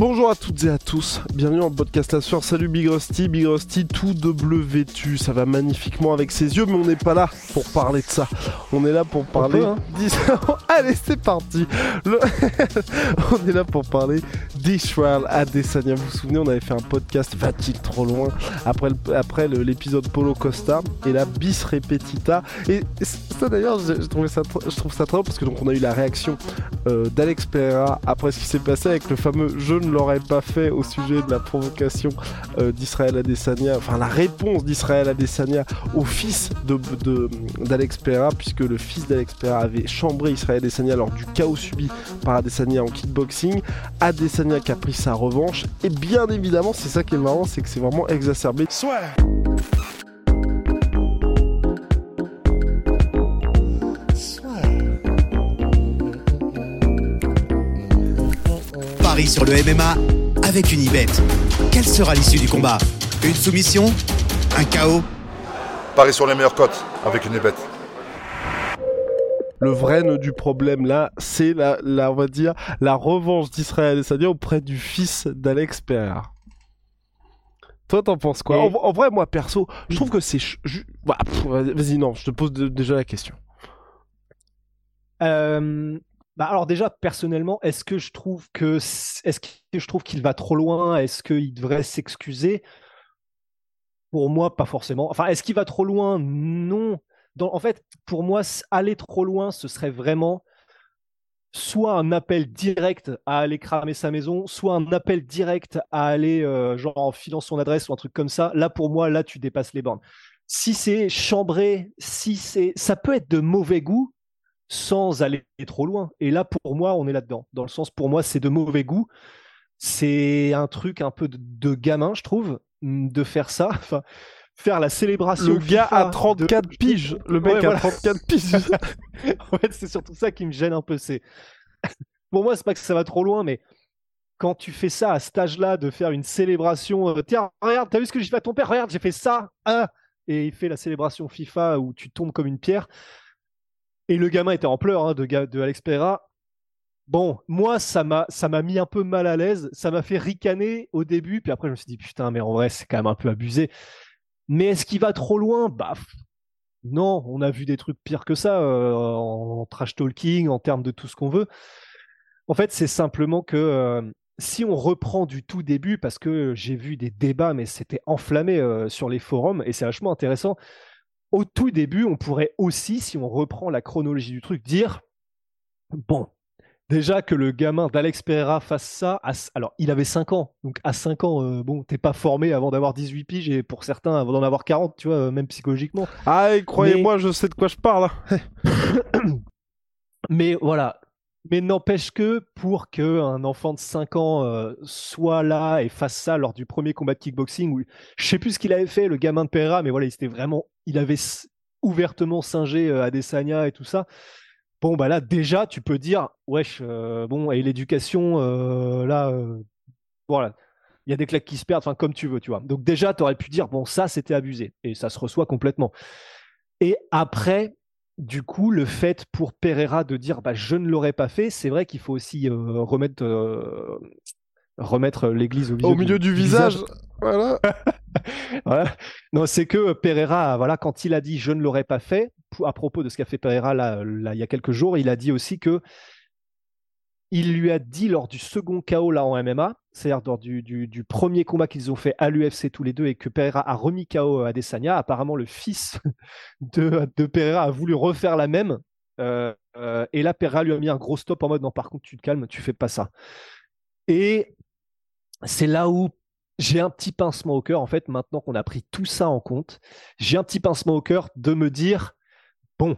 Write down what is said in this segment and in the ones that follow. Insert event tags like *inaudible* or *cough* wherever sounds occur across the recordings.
Bonjour à toutes et à tous, bienvenue en podcast la soir. Salut Big Rusty, Big Rusty tout double vêtu, ça va magnifiquement avec ses yeux, mais on n'est pas là pour parler de ça. On est là pour parler. hein. *laughs* Allez, c'est parti. Le- *laughs* on est là pour parler d'Israël Adesanya. Vous vous souvenez, on avait fait un podcast Va-t-il trop loin après l'épisode Polo Costa et la bis repetita. Et ça d'ailleurs, je trouve ça très drôle parce que donc on a eu la réaction euh, d'Alex Pereira après ce qui s'est passé avec le fameux je ne l'aurais pas fait au sujet de la provocation euh, d'Israël Adesanya, enfin la réponse d'Israël Adesanya au fils d'Alex Pereira, puisque le fils d'Alex Pereira avait chambré Israël Adesanya lors du chaos subi par Adesanya en kickboxing. Qui a pris sa revanche, et bien évidemment, c'est ça qui est marrant, c'est que c'est vraiment exacerbé. Paris sur le MMA avec une ibet. Quelle sera l'issue du combat? Une soumission? Un chaos? Paris sur les meilleures cotes avec une bête. Le vrai nœud du problème là, c'est la, la, on va dire, la revanche d'Israël Adesanya auprès du fils d'Alex Pereira. Toi, t'en penses quoi? Et- en, en vrai, moi perso, je trouve que c'est. Bah, Vas-y, non, je te pose de- déjà la question. Euh, bah alors déjà personnellement, est-ce que je trouve que est-ce que je trouve qu'il va trop loin? Est-ce qu'il devrait s'excuser? Pour moi, pas forcément. Enfin, est-ce qu'il va trop loin? Non. En fait, pour moi, aller trop loin, ce serait vraiment soit un appel direct à aller cramer sa maison, soit un appel direct à aller euh, genre en filant son adresse ou un truc comme ça. Là, pour moi, là, tu dépasses les bornes. Si c'est chambré, si c'est, ça peut être de mauvais goût sans aller trop loin. Et là, pour moi, on est là-dedans. Dans le sens, pour moi, c'est de mauvais goût. C'est un truc un peu de, de gamin, je trouve, de faire ça. *laughs* Enfin, faire la célébration. Le gars FIFA a de- 34 piges. Le mec Ouais, a voilà. 34 *laughs* piges. en fait, c'est surtout ça qui me gêne un peu. C'est *laughs* pour moi, c'est pas que ça va trop loin, mais quand tu fais ça à cet âge-là, de faire une célébration, euh, tiens, regarde, t'as vu ce que j'ai fait à ton père, regarde, j'ai fait ça, hein et il fait la célébration FIFA où tu tombes comme une pierre. Et le gamin était en pleurs hein, de, de Alex Pereira. Bon, moi, ça m'a, ça m'a mis un peu mal à l'aise. Ça m'a fait ricaner au début, puis après, je me suis dit, putain, mais en vrai, c'est quand même un peu abusé. Mais est-ce qu'il va trop loin? Bah, non, on a vu des trucs pires que ça euh, en, en trash talking, en termes de tout ce qu'on veut. En fait, c'est simplement que euh, si on reprend du tout début, parce que j'ai vu des débats, mais c'était enflammé euh, sur les forums, et c'est vachement intéressant. Au tout début, on pourrait aussi, si on reprend la chronologie du truc, dire bon, déjà que le gamin d'Alex Pereira fasse ça, à alors il avait 5 ans, donc à 5 ans, euh, bon, t'es pas formé avant d'avoir 18 piges, et pour certains, avant d'en avoir 40, tu vois, même psychologiquement. Ah, et croyez-moi, je sais de quoi je parle. hein. *laughs* Mais voilà. Mais n'empêche que pour qu'un enfant de 5 ans euh, soit là et fasse ça lors du premier combat de kickboxing, où je sais plus ce qu'il avait fait, le gamin de Pereira, mais voilà, il était vraiment, il avait ouvertement singé euh, Adesanya et tout ça. Bon, bah là, déjà, tu peux dire, wesh, euh, bon, et l'éducation, euh, là, euh, voilà, il y a des claques qui se perdent, enfin, comme tu veux, tu vois. Donc, déjà, tu aurais pu dire, bon, ça, c'était abusé, et ça se reçoit complètement. Et après, du coup, le fait pour Pereira de dire bah, je ne l'aurais pas fait, c'est vrai qu'il faut aussi remettre, remettre l'église au milieu, Au milieu du visage. Voilà. *laughs* Voilà. Non, c'est que Pereira, voilà, quand il a dit je ne l'aurais pas fait, à propos de ce qu'a fait Pereira là, là, il y a quelques jours, il a dit aussi que il lui a dit lors du second KO là en MMA, c'est-à-dire lors du, du- du premier combat qu'ils ont fait à l'UFC tous les deux et que Pereira a remis KO à Adesanya, apparemment le fils *laughs* de, de Pereira a voulu refaire la même. euh, euh, et là, Pereira lui a mis un gros stop en mode non, par contre, tu te calmes, tu fais pas ça. Et c'est là où j'ai un petit pincement au cœur, en fait, maintenant qu'on a pris tout ça en compte, j'ai un petit pincement au cœur de me dire, bon,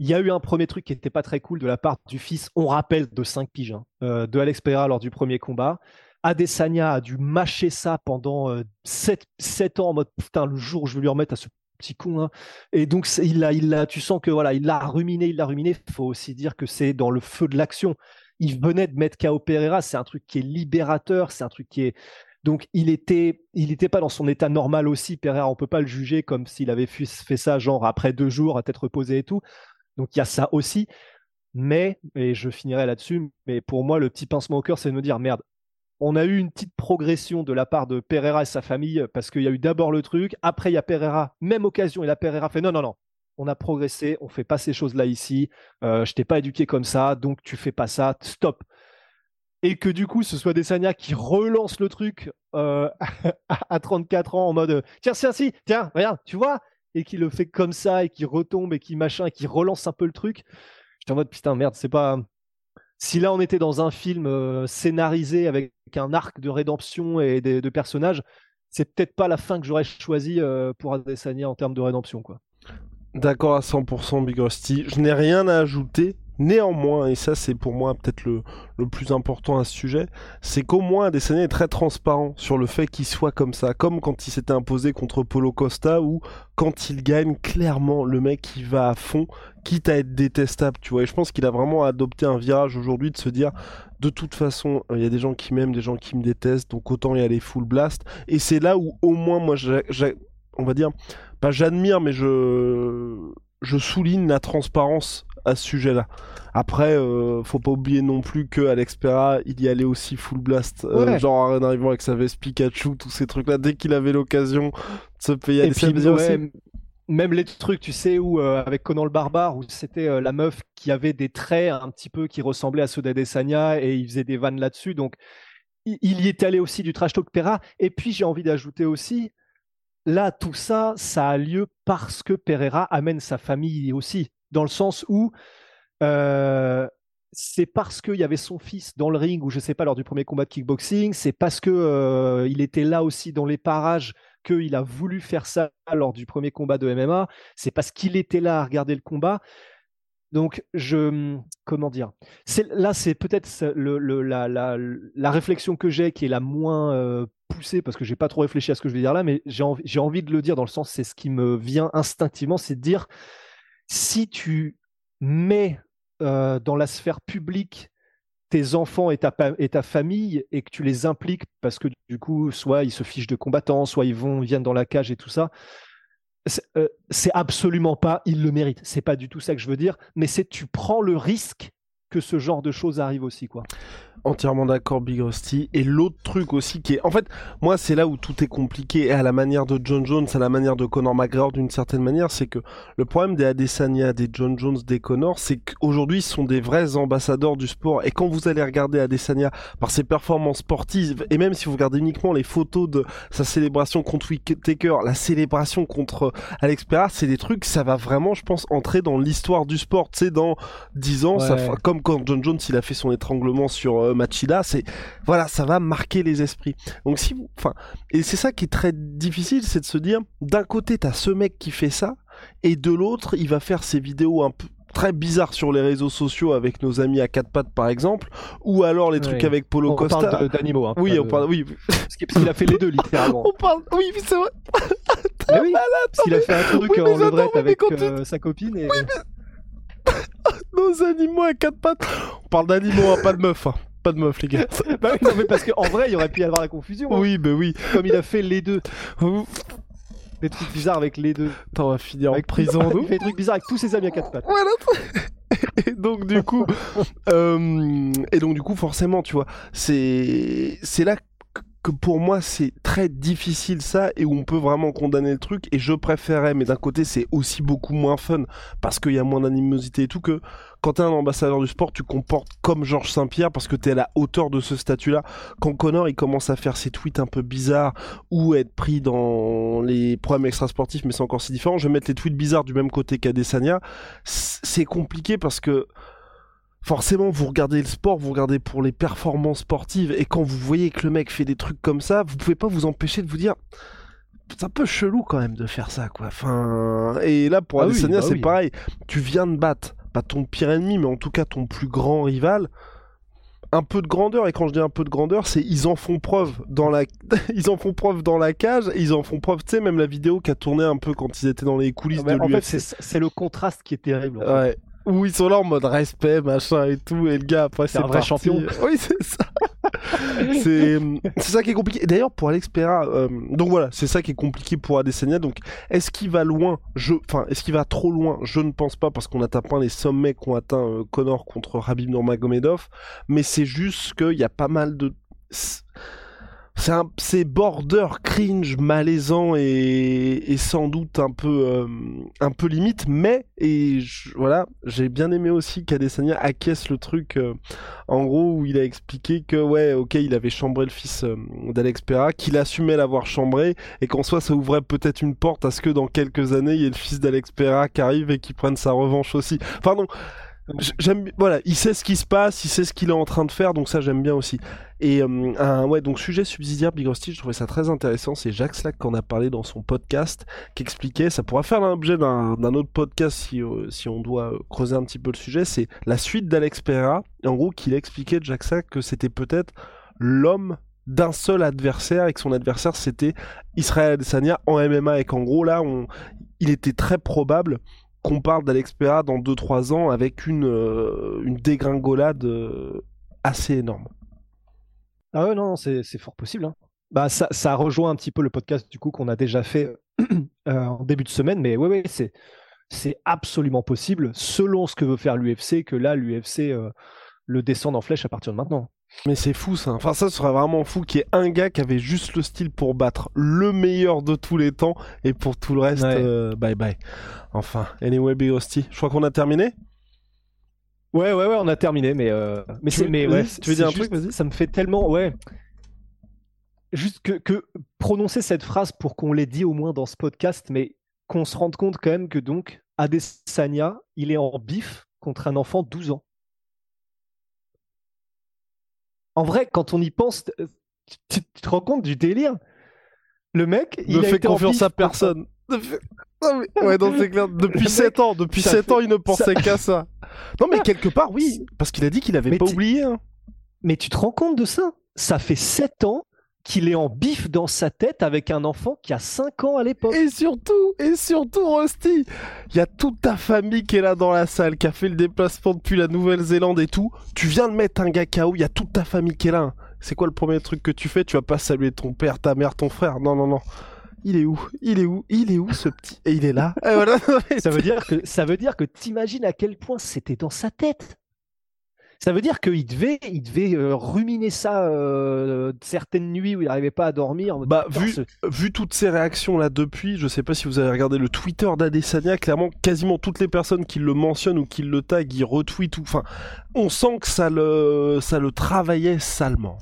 il y a eu un premier truc qui n'était pas très cool de la part du fils, on rappelle, de 5 piges, hein, euh, de Alex Pereira lors du premier combat. Adesanya a dû mâcher ça pendant 7, ans en mode, putain, le jour où je vais lui remettre à ce petit con. hein. Et donc, il a, il a, tu sens que voilà, il l'a ruminé, il l'a ruminé. Il faut aussi dire que c'est dans le feu de l'action. Il venait de mettre KO Pereira, c'est un truc qui est libérateur, c'est un truc qui est. Donc, il était, il n'était pas dans son état normal aussi. Pereira, on peut pas le juger comme s'il avait fait ça, genre après deux jours à tête reposée et tout. Donc, il y a ça aussi. Mais, et je finirai là-dessus, mais pour moi, le petit pincement au cœur, c'est de me dire merde, on a eu une petite progression de la part de Pereira et sa famille parce qu'il y a eu d'abord le truc, après il y a Pereira, même occasion, et la Pereira fait non, non, non, on a progressé, on fait pas ces choses-là ici, euh, je t'ai pas éduqué comme ça, donc tu fais pas ça, stop. Et que du coup, ce soit Desania qui relance le truc euh, *laughs* à 34 ans en mode tiens, tiens, si, tiens, regarde, tu vois, et qui le fait comme ça et qui retombe et qui machin et qui relance un peu le truc. J'étais en mode putain, merde, c'est pas. Si là on était dans un film euh, scénarisé avec un arc de rédemption et de, personnages, c'est peut-être pas la fin que j'aurais choisi pour Adesanya en termes de rédemption, quoi. D'accord à 100% Big Rusty. Je n'ai rien à ajouter. Néanmoins, et ça c'est pour moi peut-être le, plus important à ce sujet, c'est qu'au moins Adesanya est très transparent sur le fait qu'il soit comme ça, comme quand il s'était imposé contre Polo Costa, où quand il gagne, clairement le mec il va à fond, quitte à être détestable, tu vois. Et je pense qu'il a vraiment adopté un virage aujourd'hui de se dire, de toute façon, il y a des gens qui m'aiment, des gens qui me détestent, donc autant y aller full blast. Et c'est là où au moins moi, on va dire, pas j'admire, mais je je souligne la transparence à ce sujet-là. Après, euh, faut pas oublier non plus que Alex Pera, il y allait aussi full blast, euh, genre en arrivant avec sa veste Pikachu, tous ces trucs-là, dès qu'il avait l'occasion de se payer. Et même les trucs, tu sais, où euh, avec Conan le barbare, où c'était la meuf qui avait des traits un petit peu qui ressemblaient à ceux d'Adesanya et il faisait des vannes là-dessus, donc il, y est allé aussi du trash talk Pera. Et puis j'ai envie d'ajouter aussi, là, tout ça, ça a lieu parce que Pereira amène sa famille aussi dans le sens où euh, c'est parce qu'il y avait son fils dans le ring, ou je sais pas, lors du premier combat de kickboxing, c'est parce que euh, était là aussi dans les parages qu'il a voulu faire ça lors du premier combat de MMA, c'est parce qu'il était là à regarder le combat. Donc, je, comment dire Là, c'est peut-être la, la, la, réflexion que j'ai qui est la moins euh, poussée parce que j'ai pas trop réfléchi à ce que je vais dire là, mais j'ai envie, envie de le dire dans le sens, c'est ce qui me vient instinctivement, c'est de dire si tu mets euh, dans la sphère publique tes enfants et ta, et ta, famille et que tu les impliques parce que du coup, soit ils se fichent de combattants, soit ils vont, viennent dans la cage et tout ça, euh, c'est absolument pas, ils le méritent. C'est pas du tout ça que je veux dire, mais c'est tu prends le risque que ce genre de choses arrive aussi, quoi. Entièrement d'accord, Big Rusty. Et l'autre truc aussi qui est, en fait, moi c'est là où tout est compliqué, et à la manière de John Jones, à la manière de Conor McGregor d'une certaine manière, c'est que le problème des Adesanya, des John Jones, des Conor, c'est qu'aujourd'hui ce sont des vrais ambassadeurs du sport. Et quand vous allez regarder Adesanya par ses performances sportives, et même si vous regardez uniquement les photos de sa célébration contre Whittaker, la célébration contre Alex Pereira, c'est des trucs, ça va vraiment, je pense, entrer dans l'histoire du sport. Tu sais, dans 10 ans, ça, comme quand John Jones il a fait son étranglement sur euh, Machida, c'est voilà, ça va marquer les esprits. Donc si vous, enfin, et c'est ça qui est très difficile, c'est de se dire, d'un côté t'as ce mec qui fait ça, et de l'autre il va faire ses vidéos un peu très bizarres sur les réseaux sociaux avec nos amis à quatre pattes par exemple, ou alors les trucs avec Polo on Costa. Parle d'animaux. Hein, oui, on parle, oui. Parce qu'il a fait les deux littéralement. *laughs* on parle, oui, c'est vrai. *laughs* oui, parce qu'il a fait un truc en levrette avec euh, sa copine et. *laughs* nos animaux à quatre pattes. On parle d'animaux, hein, pas de meufs. Hein. Pas de meufs, les gars. *laughs* bah oui, non, mais parce qu'en vrai, il aurait pu y avoir la confusion. Hein. Oui, bah oui. Comme il a fait les deux. des trucs bizarres avec les deux. Attends, on va finir en prison. *laughs* il fait des trucs bizarres avec tous ses amis à quatre pattes. Voilà. et donc du coup, *laughs* euh, et donc du coup, forcément, tu vois, c'est c'est là que pour moi c'est très difficile ça et où on peut vraiment condamner le truc et je préférais mais d'un côté c'est aussi beaucoup moins fun parce qu'il y a moins d'animosité et tout que quand t'es un ambassadeur du sport tu comportes comme Georges Saint-Pierre parce que t'es à la hauteur de ce statut là quand Connor il commence à faire ses tweets un peu bizarres ou être pris dans les problèmes extrasportifs mais c'est encore si différent je vais mettre les tweets bizarres du même côté qu'Adesanya. C'est compliqué parce que forcément, vous regardez le sport, vous regardez pour les performances sportives, et quand vous voyez que le mec fait des trucs comme ça, vous pouvez pas vous empêcher de vous dire, c'est un peu chelou quand même de faire ça, quoi. Enfin, et là pour ah Adesanya, bah c'est pareil. Tu viens de battre, pas ton pire ennemi, mais en tout cas ton plus grand rival. Un peu de grandeur, et quand je dis un peu de grandeur, c'est ils en font preuve dans la, *laughs* ils en font preuve dans la cage, et ils en font preuve, tu sais, même la vidéo qui a tourné un peu quand ils étaient dans les coulisses ah, de l'UFC. En fait, c'est le contraste qui est terrible. ouais où ils sont là en mode respect, machin et tout, et le gars après c'est un vrai champion. Oui, c'est ça. *laughs* c'est ça qui est compliqué. D'ailleurs, pour Alex Pereira, euh, donc voilà, c'est ça qui est compliqué pour Adesanya. Donc, est-ce qu'il va loin? Je, enfin, est-ce qu'il va trop loin? Je ne pense pas parce qu'on atteint pas les sommets qu'ont atteint euh, Connor contre Rabib Nurmagomedov, mais c'est juste qu'il y a pas mal de c'est border cringe malaisant et, sans doute un peu euh, un peu limite mais et voilà j'ai bien aimé aussi qu'Adesanya acquiesce le truc euh, en gros où il a expliqué que ouais ok il avait chambré le fils euh, d'Alex Pera qu'il assumait l'avoir chambré et qu'en soi ça ouvrait peut-être une porte à ce que dans quelques années il y ait le fils d'Alex Pera qui arrive et qui prenne sa revanche aussi. Pardon J'aime, voilà, il sait ce qui se passe, il sait ce qu'il est en train de faire, donc ça j'aime bien aussi. Et euh, ouais, donc sujet subsidiaire Big Rusty, je trouvais ça très intéressant. C'est Jacques Slack qu'on a parlé dans son podcast, qui expliquait, ça pourra faire l'objet d'un, autre podcast si, euh, si on doit creuser un petit peu le sujet. C'est la suite d'Alex Pereira. En gros, qu'il expliquait Jacques Slack que c'était peut-être l'homme d'un seul adversaire et que son adversaire c'était Israël Adesanya en MMA et qu'en gros là il était très probable qu'on parle d'Alex Pereira dans 2-3 ans avec une, euh, dégringolade euh, assez énorme. Ah ouais, non, c'est fort possible. Hein. Bah, ça, rejoint un petit peu le podcast du coup qu'on a déjà fait *clears throat* euh, en début de semaine, mais c'est absolument possible selon ce que veut faire l'UFC que là l'UFC le descende en flèche à partir de maintenant. Mais c'est fou ça. Enfin, ça serait vraiment fou qu'il y ait un gars qui avait juste le style pour battre le meilleur de tous les temps et pour tout le reste, euh, bye bye. Enfin, anyway, Big Hostie. Je crois qu'on a terminé? Ouais, ouais, ouais, on a terminé, mais euh, mais c'est, mais ouais, tu veux dire un truc, vas-y. Ça me fait tellement, ouais. Juste que, que prononcer cette phrase pour qu'on l'ait dit au moins dans ce podcast, mais qu'on se rende compte quand même que donc Adesanya, il est en bif contre un enfant de 12 ans. En vrai, quand on y pense, euh, tu, te rends compte du délire Le mec, il ne fait confiance à personne. Ouais, non, c'est clair. *laughs* Depuis 7 ans, depuis 7 ans, il ne pensait qu'à ça. Non, mais *laughs* quelque part, oui, parce qu'il a dit qu'il avait pas oublié. Hein. Mais tu te rends compte de ça? Ça fait 7 ans qu'il est en bif dans sa tête avec un enfant qui a 5 ans à l'époque. Et surtout, et surtout, Rusty, il y a toute ta famille qui est là dans la salle, qui a fait le déplacement depuis la Nouvelle-Zélande et tout. Tu viens de mettre un gars KO, il y a toute ta famille qui est là. Hein. C'est quoi le premier truc que tu fais? Tu vas pas saluer ton père, ta mère, ton frère? Non, non, non. Il est où? Il est où? Il est où ce petit? Et il est là. *laughs* voilà. ça veut dire que ça veut dire que t'imagines à quel point c'était dans sa tête. Ça veut dire qu'il devait, il devait euh, ruminer ça euh, certaines nuits où il n'arrivait pas à dormir. Bah, vu, vu toutes ces réactions là depuis, je sais pas si vous avez regardé le Twitter d'Adesanya, clairement, quasiment toutes les personnes qui le mentionnent ou qui le taguent, ils retweetent. Enfin, on sent que ça le, ça le travaillait salement.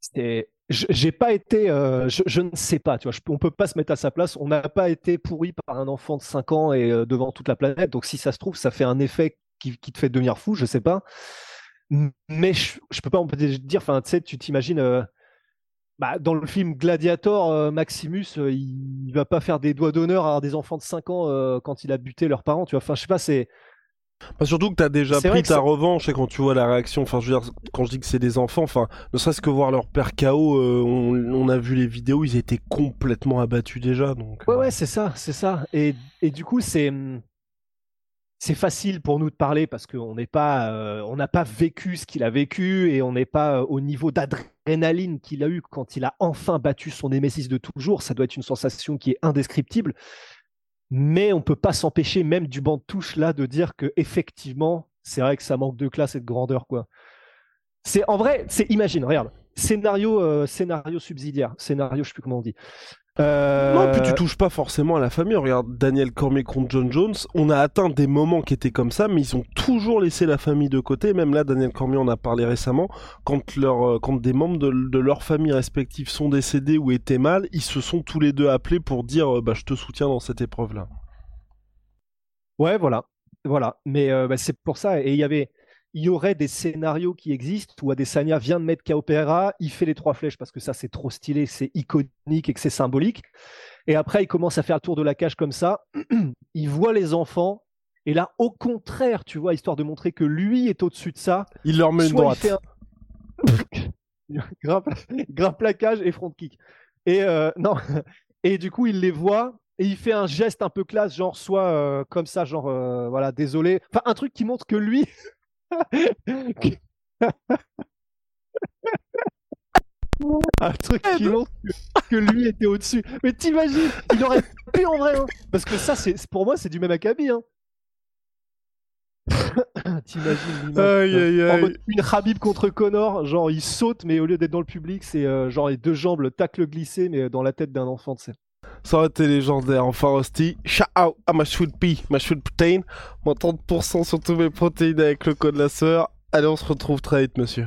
C'était j'ai pas été, euh, je, ne sais pas, tu vois, on peut pas se mettre à sa place. On n'a pas été pourri par un enfant de 5 ans et devant toute la planète. Donc si ça se trouve, ça fait un effet qui, te fait devenir fou, je sais pas. Mais je, je peux pas en dire, enfin, tu sais, tu t'imagines. Euh, bah, dans le film Gladiator, euh, Maximus, euh, il, va pas faire des doigts d'honneur à des enfants de 5 ans quand il a buté leurs parents, tu vois. Enfin, je sais pas, c'est. Bah, surtout que tu as déjà pris ta revanche et quand tu vois la réaction, enfin je veux dire, quand je dis que c'est des enfants, enfin ne serait-ce que voir leur père KO, on, on, a vu les vidéos, ils étaient complètement abattus déjà. Donc, ouais, ouais, c'est ça, c'est ça. Et, et du coup, c'est hum, c'est facile pour nous de parler parce qu'on n'est pas, euh, on n'a pas vécu ce qu'il a vécu et on n'est pas euh, au niveau d'adrénaline qu'il a eu quand il a enfin battu son némésis de toujours. Ça doit être une sensation qui est indescriptible. Mais on peut pas s'empêcher, même du banc de touche là, de dire que effectivement, c'est vrai que ça manque de classe et de grandeur, quoi. C'est en vrai, c'est imagine, regarde, scénario, euh, scénario subsidiaire, scénario, je sais plus comment on dit. Euh... Non, puis tu touches pas forcément à la famille. Regarde Daniel Cormier contre John Jones. On a atteint des moments qui étaient comme ça, mais ils ont toujours laissé la famille de côté. Même là, Daniel Cormier en a parlé récemment. Quand, leur, euh, quand des membres de, leur famille respective sont décédés ou étaient mal, ils se sont tous les deux appelés pour dire euh, bah, je te soutiens dans cette épreuve-là. Ouais, voilà. Voilà. Mais euh, bah, c'est pour ça. Et il y avait il y aurait des scénarios qui existent où Adesanya vient de mettre KO il fait les trois flèches parce que ça c'est trop stylé, c'est iconique et que c'est symbolique. Et après il commence à faire le tour de la cage comme ça, *clears throat* il voit les enfants et là au contraire, tu vois, histoire de montrer que lui est au-dessus de ça, il leur met une droite. *laughs* grave, plaquage et front kick. Et euh, non, *laughs* et du coup il les voit et il fait un geste un peu classe, genre soit euh, comme ça, genre euh, voilà, désolé. Enfin, un truc qui montre que lui, *laughs* un truc qui montre que, lui était au-dessus. Mais t'imagines, il aurait pu en vrai. Hein. Parce que ça, c'est pour moi, c'est du même acabit. Hein. *coughs* T'imagines mode Queen Habib contre Connor, genre il saute, mais au lieu d'être dans le public, c'est euh, genre les deux jambes, le tacle glissé, mais dans la tête d'un enfant, tu sais. Ça aurait été légendaire. Enfin, Rusty, shout out à ma sweet pea, ma sweet protein. Moins 30% sur tous mes protéines avec le code la sœur. Allez, on se retrouve très vite, monsieur.